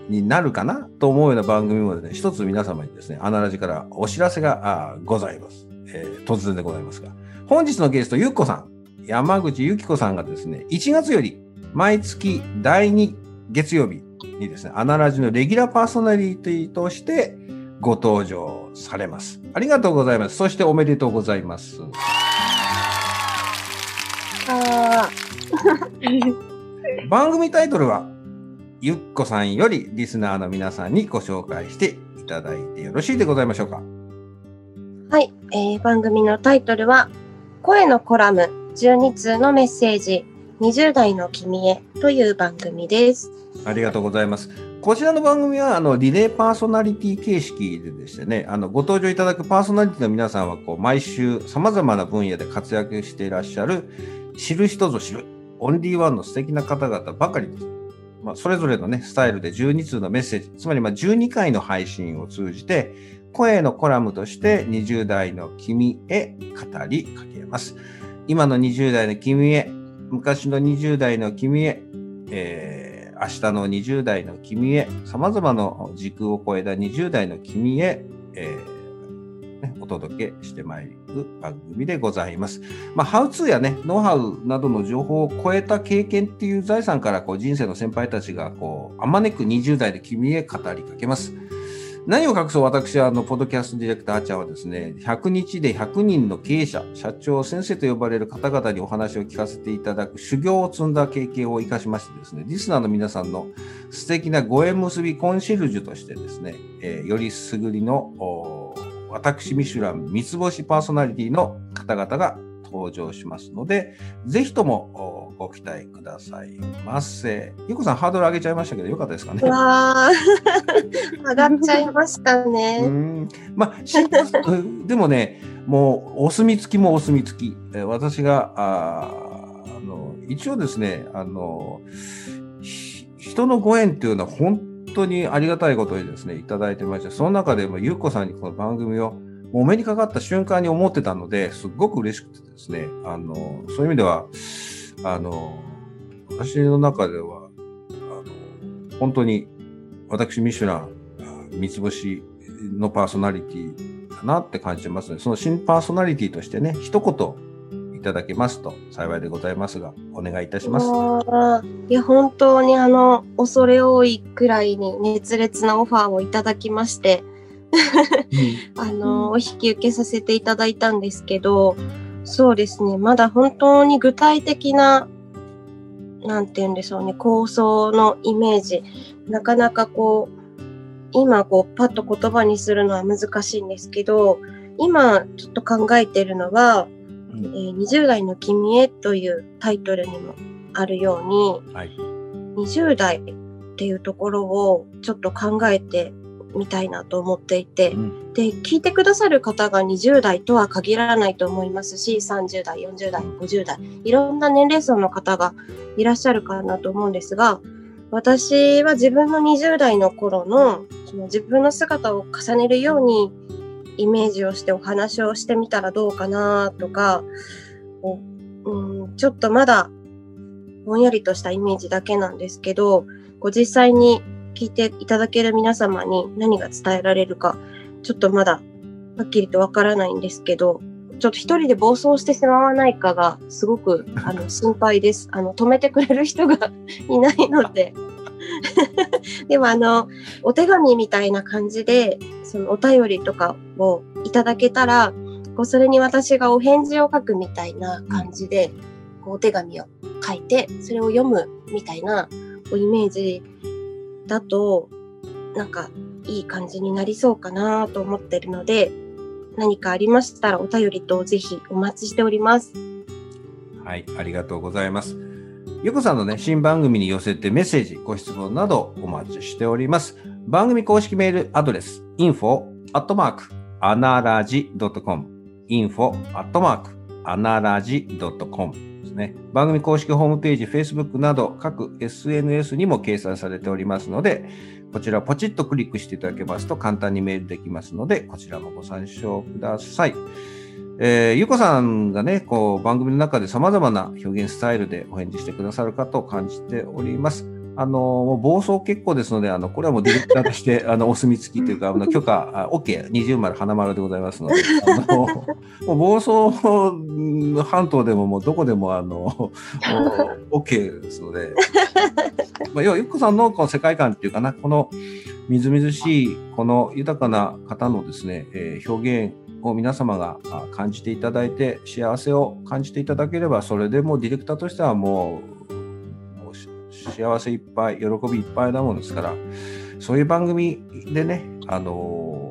になるかな？と思うような番組もですね、一つ皆様にですね、アナラジからお知らせがございます、えー突然でございますが、本日のゲスト、ゆっこさん、山口ゆきこさんがですね、1月より毎月第2月曜日にですね、アナラジのレギュラーパーソナリティとしてご登場されます。ありがとうございます。そしておめでとうございます。あ番組タイトルは、ゆっこさんよりリスナーの皆さんにご紹介していただいてよろしいでございましょうか？はい、えー番組のタイトルは、声のコラム12通のメッセージ、20代の君へという番組です。ありがとうございます。こちらの番組は、あの、リレーパーソナリティ形式ででしてね、あの、ご登場いただくパーソナリティの皆さんは、こう、毎週様々な分野で活躍していらっしゃる知る人ぞ知る、オンリーワンの素敵な方々ばかりです。まあ、それぞれのね、スタイルで12通のメッセージ、つまりまあ12回の配信を通じて、声のコラムとして20代の君へ語りかけます。今の20代の君へ、昔の20代の君へ、えー明日の20代の君へ、様々な時空を超えた20代の君へ、えーねお届けしてまいる番組でございます。まあ、ハウツーやね、ノウハウなどの情報を超えた経験っていう財産からこう人生の先輩たちがこう、あまねく20代で君へ語りかけます。何を隠そう私はあの、ポッドキャストディレクターあちゃんはですね、100日で100人の経営者、社長、先生と呼ばれる方々にお話を聞かせていただく修行を積んだ経験を生かしましてですね、リスナーの皆さんの素敵なご縁結びコンシェルジュとしてですね、えーよりすぐりの私ミシュラン三つ星パーソナリティの方々が登場しますので、ぜひともご期待くださいませ。ゆうこさんハードル上げちゃいましたけど、よかったですかね。うわー *laughs* 上がっちゃいましたうね。んまあ、*laughs* でもね、もうお墨付きもお墨付き。えー私が、あーあの、一応ですね、あの、ひ人のご縁っていうのは本当にありがたいことにですね、いただいてまして、その中でもゆうこさんにこの番組をお目にかかった瞬間に思ってたので、すっごく嬉しくてですね、あの、そういう意味では、あの、私の中では、あの、本当に私ミシュラン、あ三つ星のパーソナリティだなって感じてますので、その新パーソナリティとしてね、一言いただけますと幸いでございますが、お願いいたします。いや、本当にあの、恐れ多いくらいに熱烈なオファーをいただきまして、*laughs* あの、お引き受けさせていただいたんですけど、そうですね、まだ本当に具体的な、なんて言うんでしょうね、構想のイメージ、なかなかこう、今こう、パッと言葉にするのは難しいんですけど、今ちょっと考えてるのは、うん。えー20代の君へというタイトルにもあるように、はい。20代っていうところをちょっと考えてみたいなと思っていて、うん。で、聞いてくださる方が20代とは限らないと思いますし、30代、40代、50代、いろんな年齢層の方がいらっしゃるかなと思うんですが、私は自分の20代の頃のその自分の姿を重ねるようにイメージをしてお話をしてみたらどうかなとか、うん、ちょっとまだぼんやりとしたイメージだけなんですけど、こう実際に聞いていただける皆様に何が伝えられるか、ちょっとまだはっきりとわからないんですけど、ちょっと一人で暴走してしまわないかがすごく *laughs* あの心配です。あの止めてくれる人が *laughs* いないので。*laughs* でもあのお手紙みたいな感じでそのお便りとかをいただけたらこうそれに私がお返事を書くみたいな感じで、こうお手紙を書いてそれを読むみたいなこうイメージだとなんかいい感じになりそうかなと思ってるので何かありましたらお便りとぜひお待ちしております。はい、ありがとうございます。ゆこさんのね、新番組に寄せてメッセージ、ご質問などお待ちしております。番組公式メールアドレス、info アットマーク、アナラジ .com、info アットマーク、アナラジ .com ですね。番組公式ホームページ、Facebook など各 SNS にも掲載されておりますので、こちらポチッとクリックしていただけますと簡単にメールできますので、こちらもご参照ください。えーゆうこさんがね、こう、番組の中で様々な表現スタイルでお返事してくださるかと感じております。あの、もう暴走結構ですので、あの、これはもうディレクターとして、*laughs* あの、お墨付きというか、あの、許可、OK、二重丸、花丸でございますので、あの、もう暴走半島でももうどこでも、あの、OK ですので、まあ、要は、ゆっこさんのこの世界観っていうかな、このみずみずしい、この豊かな方のですね、えー表現を皆様が感じていただいて、幸せを感じていただければ、それでもディレクターとしてはもう、幸せいっぱい、喜びいっぱいなもんですから、そういう番組でね、あのー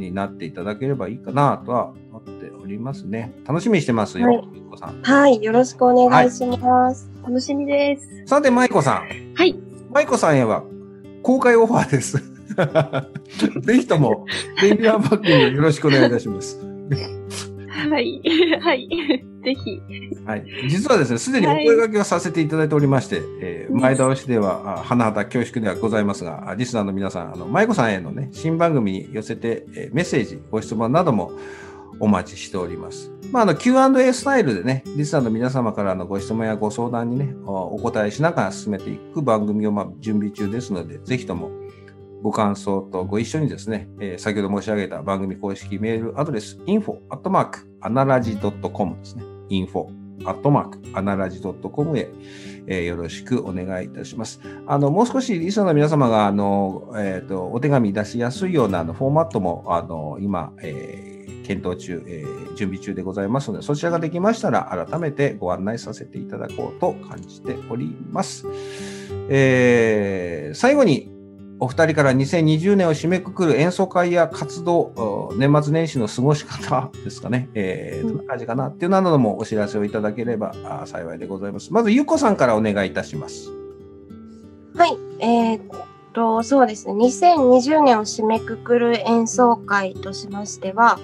になっていただければいいかなとは思っておりますね。楽しみにしてますよ、はいこさん。はい、よろしくお願いします。楽しみです。さて、舞子さん。はい。舞子さんへは公開オファーです。*laughs* ぜひとも、レギュラーバックによろしくお願いいたします。はい。*laughs* はい。*laughs* ぜひ。はい。実はですね、すでにお声掛けをさせていただいておりまして、はい、えー、前倒しでは、花畑恐縮ではございますが、リスナーの皆さん、あの、舞子さんへのね、新番組に寄せて、えー、メッセージ、ご質問などもお待ちしております。まあ、あの、Q&A スタイルでね、リスナーの皆様からのご質問やご相談にね、お答えしながら進めていく番組を、まあ、準備中ですので、ぜひとも、ご感想とご一緒にですね、えー、先ほど申し上げた番組公式メールアドレス、info, アットマーク、アナラジ .com ですね。info, アットマーク、アナラジ .com へ、えー、よろしくお願いいたします。あの、もう少しリスナーの皆様が、あの、えっ、ー、と、お手紙出しやすいようなあのフォーマットも、あの、今、えー、検討中、えー、準備中でございますので、そちらができましたら、改めてご案内させていただこうと感じております。えー、最後に、お二人から2020年を締めくくる演奏会や活動、年末年始の過ごし方 *laughs* ですかね、えー、どんな感じかなっていうなどもお知らせをいただければ幸いでございます。まず、ゆうこさんからお願いいたします。はい、えー、っと、そうですね、2020年を締めくくる演奏会としましては、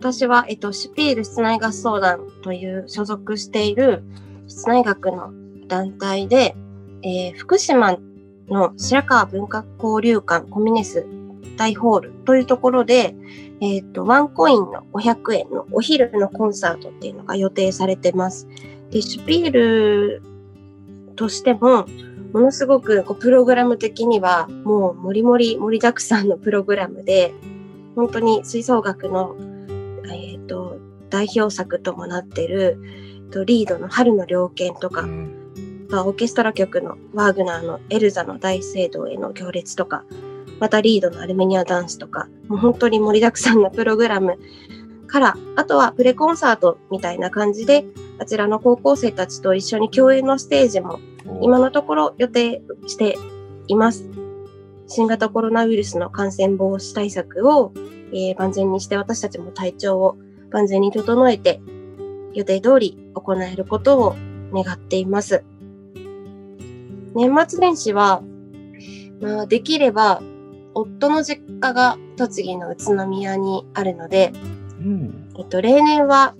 私は、えっと、シュピール室内合奏団という所属している室内楽の団体で、えー、福島の白川文化交流館コミネス大ホールというところで、えっ、ー、と、ワンコインの500円のお昼のコンサートっていうのが予定されてます。で、シュピールとしても、ものすごくこうプログラム的にはもうもりもり盛りだくさんのプログラムで、本当に吹奏楽の、えっ、ー、と、代表作ともなってる、とリードの春の猟犬とか、うんオーケストラ曲のワーグナーのエルザの大聖堂への行列とか、またリードのアルメニアダンスとか、もう本当に盛りだくさんのプログラムから、あとはプレコンサートみたいな感じで、あちらの高校生たちと一緒に共演のステージも今のところ予定しています。新型コロナウイルスの感染防止対策を、えー、万全にして私たちも体調を万全に整えて予定通り行えることを願っています。年末年始は、まあ、できれば、夫の実家が栃木の宇都宮にあるので、うん、えっと、例年は、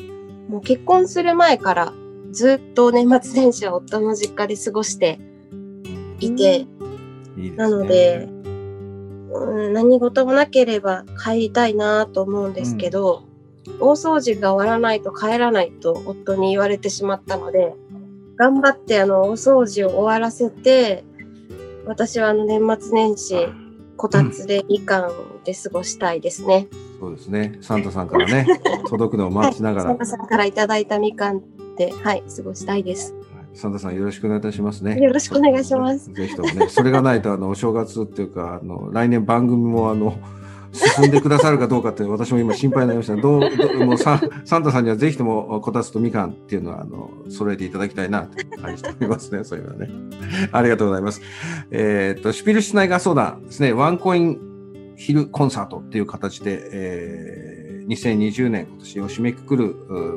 もう結婚する前からずっと年末年始は夫の実家で過ごしていて、うん、いいなので、うん、何事もなければ帰りたいなと思うんですけど、うん、大掃除が終わらないと帰らないと夫に言われてしまったので、頑張ってあの、お掃除を終わらせて、私はあの、年末年始、こたつでみかんで過ごしたいですね。うん、そうですね。サンタさんからね、*laughs* 届くのを待ちながら。サンタさんからいただいたみかんで、はい、過ごしたいです。サンタさんよろしくお願いいたしますね。よろしくお願いします。ぜひともね、それがないと、あの、お正月っていうか、あの、来年番組も、あの、進んでくださるかどうかって私も今心配になりました。どうどもうササンタさんにはぜひともこたつとみかんっていうのはあの揃えていただきたいなと感じておりますね。*laughs* そういうのはね。ありがとうございます。えっ、ー、とシュピルシュナイガー相談ですね。ワンコインヒルコンサートっていう形で、えー、2020年今年を締めくくる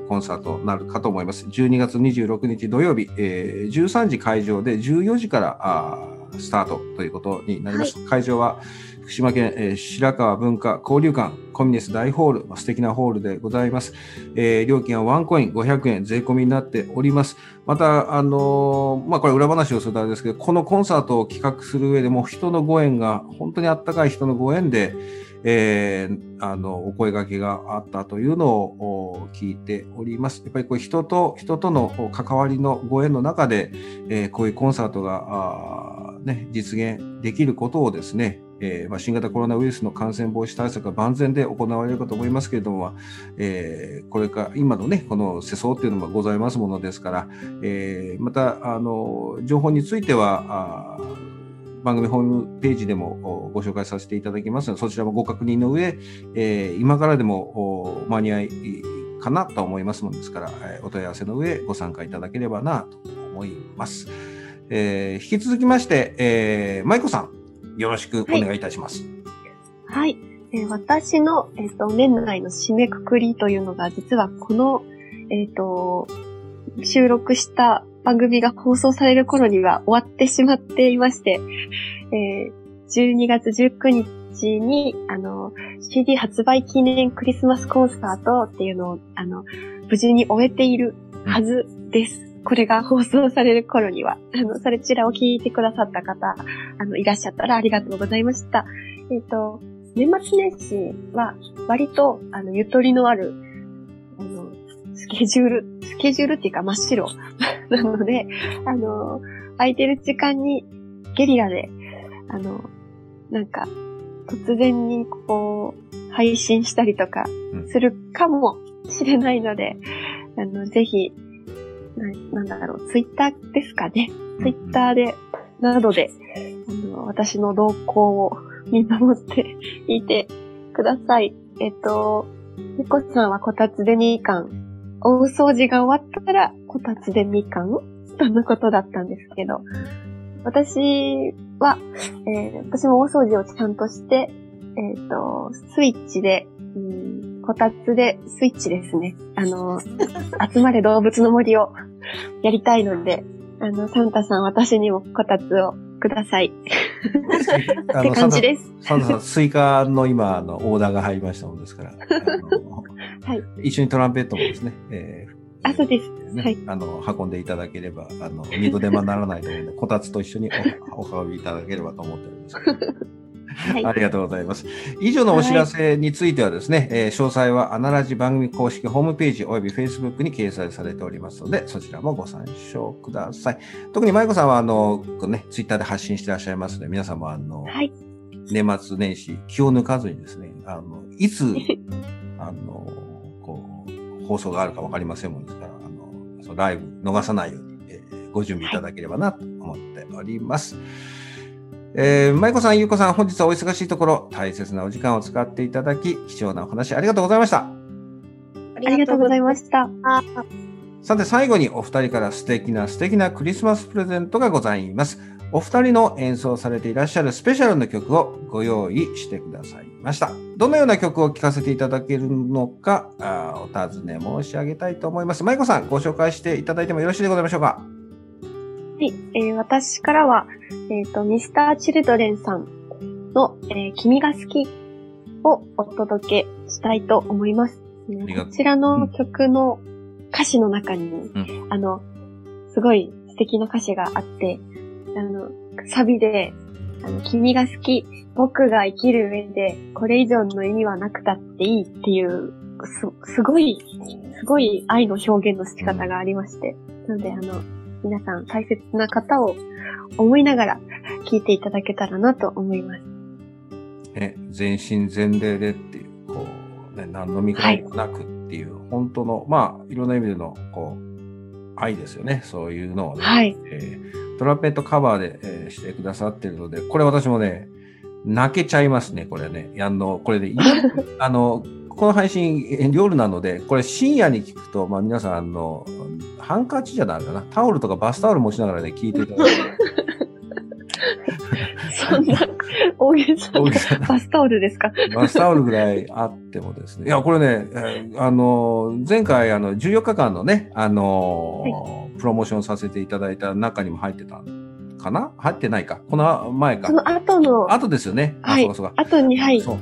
コンサートになるかと思います。12月26日土曜日、えー、13時会場で14時からあスタートということになります、はい、会場は福島県、えー、白川文化交流館コミネス大ホール、まあ、素敵なホールでございます。えー、料金はワンコイン500円税込みになっております。また、あのー、まあ、これ裏話をするとあれですけど、このコンサートを企画する上でも人のご縁が、本当にあったかい人のご縁で、えー、あの、お声掛けがあったというのを聞いております。やっぱりこう人と、人との関わりのご縁の中で、えー、こういうコンサートが、ね、実現できることをですね、えー、まあ、新型コロナウイルスの感染防止対策が万全で行われるかと思いますけれども、えー、これか今のねこの世相っていうのもございますものですから、えー、またあの情報については番組ホームページでもご紹介させていただきますのでそちらもご確認の上、え今からでも間に合いかなと思いますものですからえ、お問い合わせの上ご参加いただければなと思います。えー、引き続きまして、えー、舞子さんよろしくお願いいたします。はい。はい、えー、私の、えっ、ー、と、年内の締めくくりというのが、実はこの、えっ、ー、と、収録した番組が放送される頃には終わってしまっていまして、えー、12月19日に、あの、CD 発売記念クリスマスコンサートっていうのを、あの、無事に終えているはずです。これが放送される頃には、あの、それちらを聞いてくださった方、あの、いらっしゃったらありがとうございました。えっ、と、年末年始は、割と、あの、ゆとりのある、あの、スケジュール、スケジュールっていうか真っ白 *laughs* なので、あの、空いてる時間にゲリラで、あの、なんか、突然にこう、配信したりとかうんするかもしれないので、あの、ぜひ、ななんだろう、ツイッターですかね。ツイッターで、などで、あの、私の動向を見守っていてください。えっと、みこさんはこたつでみかん。大掃除が終わったら、こたつでみかん？とのことだったんですけど、私は、えー私も大掃除をちゃんとして、えっ、と、スイッチで、うん、こたつでスイッチですね。あの、*laughs* 集まれ動物の森をやりたいので、あの、サンタさん私にもこたつをください。って感じです。サンタさん、スイカの今、あの、オーダーが入りましたもんですから、はい一緒にトランペットもですね、えーあそうですねはいあの、運んでいただければ、あの、二度手間にならないと思うので、こたつと一緒におお運びいただければと思っております。*laughs* はいありがとうございます。以上のお知らせについてはですね、えー詳細はアナラジ番組公式ホームページおよび Facebook に掲載されておりますので、そちらもご参照ください。特に舞子さんは、あの、ね、ツイッターで発信していらっしゃいますので、皆さんも、あの、はい。年末年始、気を抜かずにですね、あの、いつ、*laughs* あの、こう、放送があるかわかりませんもんですから、あの、そのライブ逃さないように、えーご準備いただければなと思っております。えー、舞子さん、ゆうこさん、本日はお忙しいところ、大切なお時間を使っていただき、貴重なお話ありがとうございました。あありがとうございました。す。さて最後にお二人から素敵な素敵なクリスマスプレゼントがございます。お二人の演奏されていらっしゃるスペシャルな曲をご用意してくださいました。どのような曲を聴かせていただけるのかあーお尋ね申し上げたいと思います。舞子さんご紹介していただいてもよろしいでございましょうか？はい、えー私からは、えっ、と、ミスターチルドレンさんの、えー君が好きをお届けしたいと思います。こちらの曲の歌詞の中に、んあの、すごい素敵な歌詞があって、あの、サビで、あの、君が好き、僕が生きる上で、これ以上の意味はなくたっていいっていう、す、すごい、すごい愛の表現の仕方がありまして。なので、あの、皆さん大切な方を思いながら聴いていただけたらなと思います。ね、全身全霊でっていう、こう、ね、何の見返りもなくっていう、本当の、まあ、いろんな意味での、こう、愛ですよね。そういうのをね、はい。えートランペットカバーで、えーしてくださってるので、これ私もね、泣けちゃいますね、これね。あの、これで、*laughs* あの、この配信えー夜なので、これ深夜に聞くと、まあ皆さん、あの、ハンカチじゃないかな。タオルとかバスタオル持ちながらね、聞いていただいて。そんな、大げさなバスタオルですか？バスタオルぐらいあってもですね。いや、これね、えーあの、前回、あの、14日間のね、あの、プロモーションさせていただいた中にも入ってたかな？入ってないか。この前かそ。の後の、後ですよね。あ、はいそうかそうか。後に、はい。そう。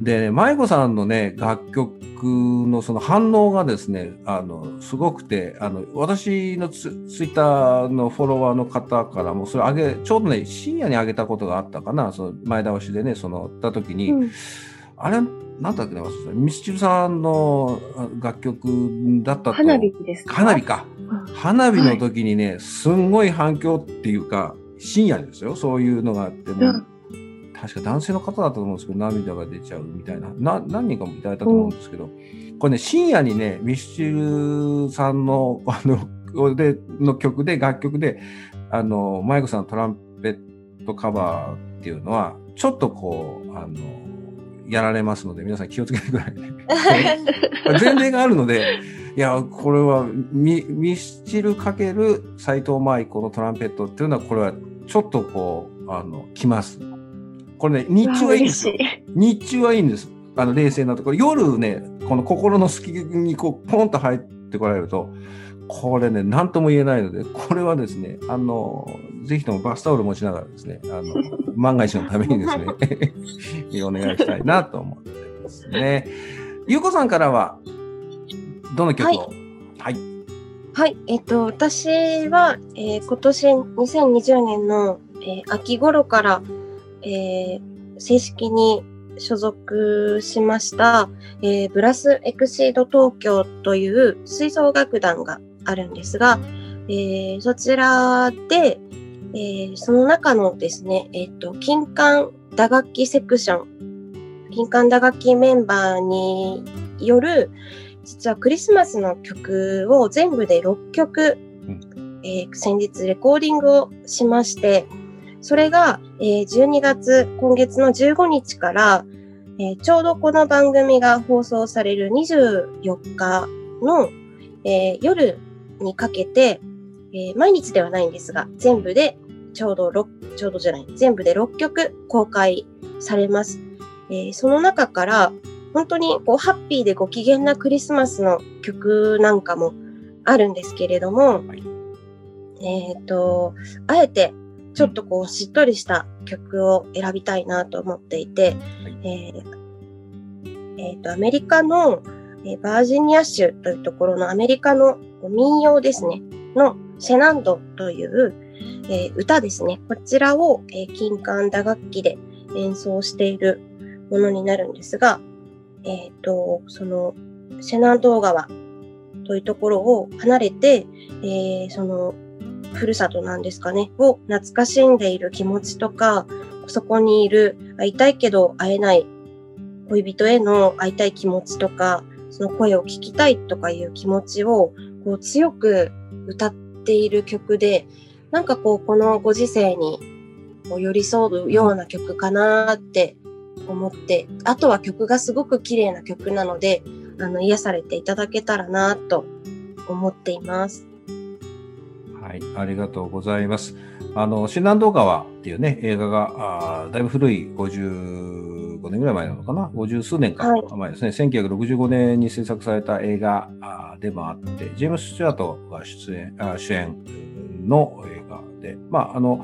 で、ね、舞子さんのね、楽曲のその反応がですね、あの、すごくて、あの、私のツツイッターのフォロワーの方からも、それあげ、ちょうどね、深夜にあげたことがあったかな、その前倒しでね、その、た時に、うん。あれ、なんだっけな、ミスチルさんのあ楽曲だったと。花火ですか？花火か。うん。花火の時にね、すんごい反響っていうか、深夜ですよ。そういうのがあって、もううん確か男性の方だったと思うんですけど、涙が出ちゃうみたいな。な、何人かもいただいたと思うんですけど、これね、深夜にね、ミスチルさんの、あの、で、の曲で、楽曲で、あの、マイクさんのトランペットカバーっていうのは、ちょっとこう、あの、やられますので、皆さん気をつけてくださいね。前例があるので、いや、これはミミスチルかける斎藤舞子のトランペットっていうのは、これはちょっとこう、あの、きます。これね、日中はいいんですよ。日中はいいんです。あの、冷静なところ。夜ね、この心の隙にこう、ポンと入ってこられると、これね、なんとも言えないので、これはですね、あの、ぜひともバスタオル持ちながらですね、あの、*laughs* 万が一のためにですね、*laughs* お願いしたいなと思ってますね。ゆうこさんからは、どの曲を、はいはい。はい。えっと、私は、えー、今年2020年の、えー、秋頃から、えー、正式に所属しました、えー、ブラスエクシード東京という吹奏楽団があるんですが、えー、そちらで、えー、その中のですね、えっ、と、金管打楽器セクション、金管打楽器メンバーによる、実はクリスマスの曲を全部で6曲、えー、先日レコーディングをしまして、それが、えー、12月、今月の15日から、えー、ちょうどこの番組が放送される24日の、えー、夜にかけて、えー、毎日ではないんですが、全部でちょうど6、ちょうどじゃない、全部で6曲公開されます。えー、その中から、本当にこうハッピーでご機嫌なクリスマスの曲なんかもあるんですけれども、はい、えっ、ー、と、あえてちょっとこうしっとりした曲を選びたいなと思っていて、はい、えーえーと、アメリカの、えー、バージニア州というところのアメリカの民謡ですね、のシェナンドという、えー、歌ですね。こちらを、えー、金管打楽器で演奏しているものになるんですが、えっ、ー、と、その、セナンド川というところを離れて、えー、その、ふるさとなんですかね、を懐かしんでいる気持ちとか、そこにいる会いたいけど会えない恋人への会いたい気持ちとか、その声を聞きたいとかいう気持ちをこう強く歌っている曲で、なんかこう、このご時世にこう寄り添うような曲かなって思って、あとは曲がすごく綺麗な曲なので、あの、癒されていただけたらなと思っています。はい、ありがとうございます。あの、新南道川っていうね、映画が、あだいぶ古い55年ぐらい前なのかな ?50 数年か前ですね、はい、1965年に制作された映画でもあって、ジェームス・スチュアートが出演あ主演の映画で、まあ、あの、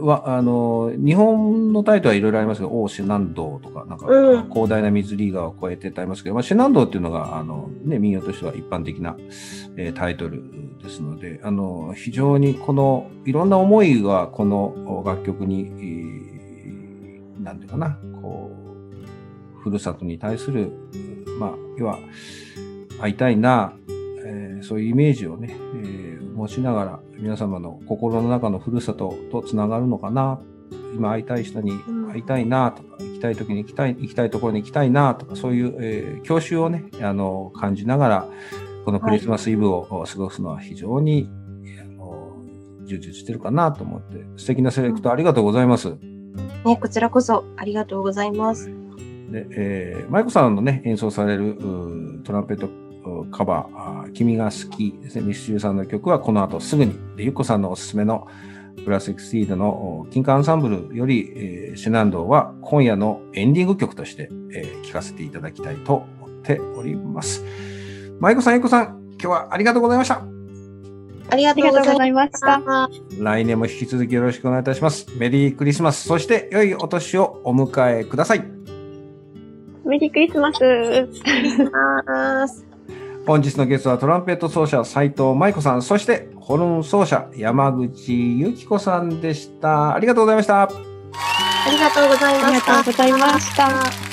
は、あの、日本のタイトルはいろいろありますけど、大シェナンドとか、なんか、広大な水リーガーを超えてってありますけど、まあ、シェナンドっていうのが、あの、ね、民謡としては一般的な、えー、タイトルですので、あの、非常にこの、いろんな思いが、この楽曲に、えー、なんていうかな、こう、ふるさとに対する、まあ、要は、会いたいな、えー、そういうイメージをね、えー、持ちながら、皆様の心の中のふるさととつながるのかな。今会いたい人に会いたいなとか、行きたい時に行きたい、行きたいところに行きたいなとか、そういう、えー、教習をね、あの、感じながら、このクリスマスイブを過ごすのは非常に、はい、あの充実してるかなと思って、素敵なセレクトありがとうございます。ね、こちらこそありがとうございます。で、えー、マイコさんのね、演奏されるトランペットカバー、君が好きですね。ミスチルさんの曲はこの後すぐに。で、ゆっこさんのおすすめのプラスエクスィードの金貨アンサンブルより、えー、シュナンドは今夜のエンディング曲として、えー、聴かせていただきたいと思っております。マイコさん、ゆっこさん、今日はありがとうございました。ありがとうございました。来年も引き続きよろしくお願いいたします。メリークリスマス、そして良いお年をお迎えください。メリークリスマス。本日のゲストはトランペット奏者斉藤舞子さん、そしてホルン奏者山口由紀子さんでした。ありがとうございました。ありがとうございました。ありがとうございました。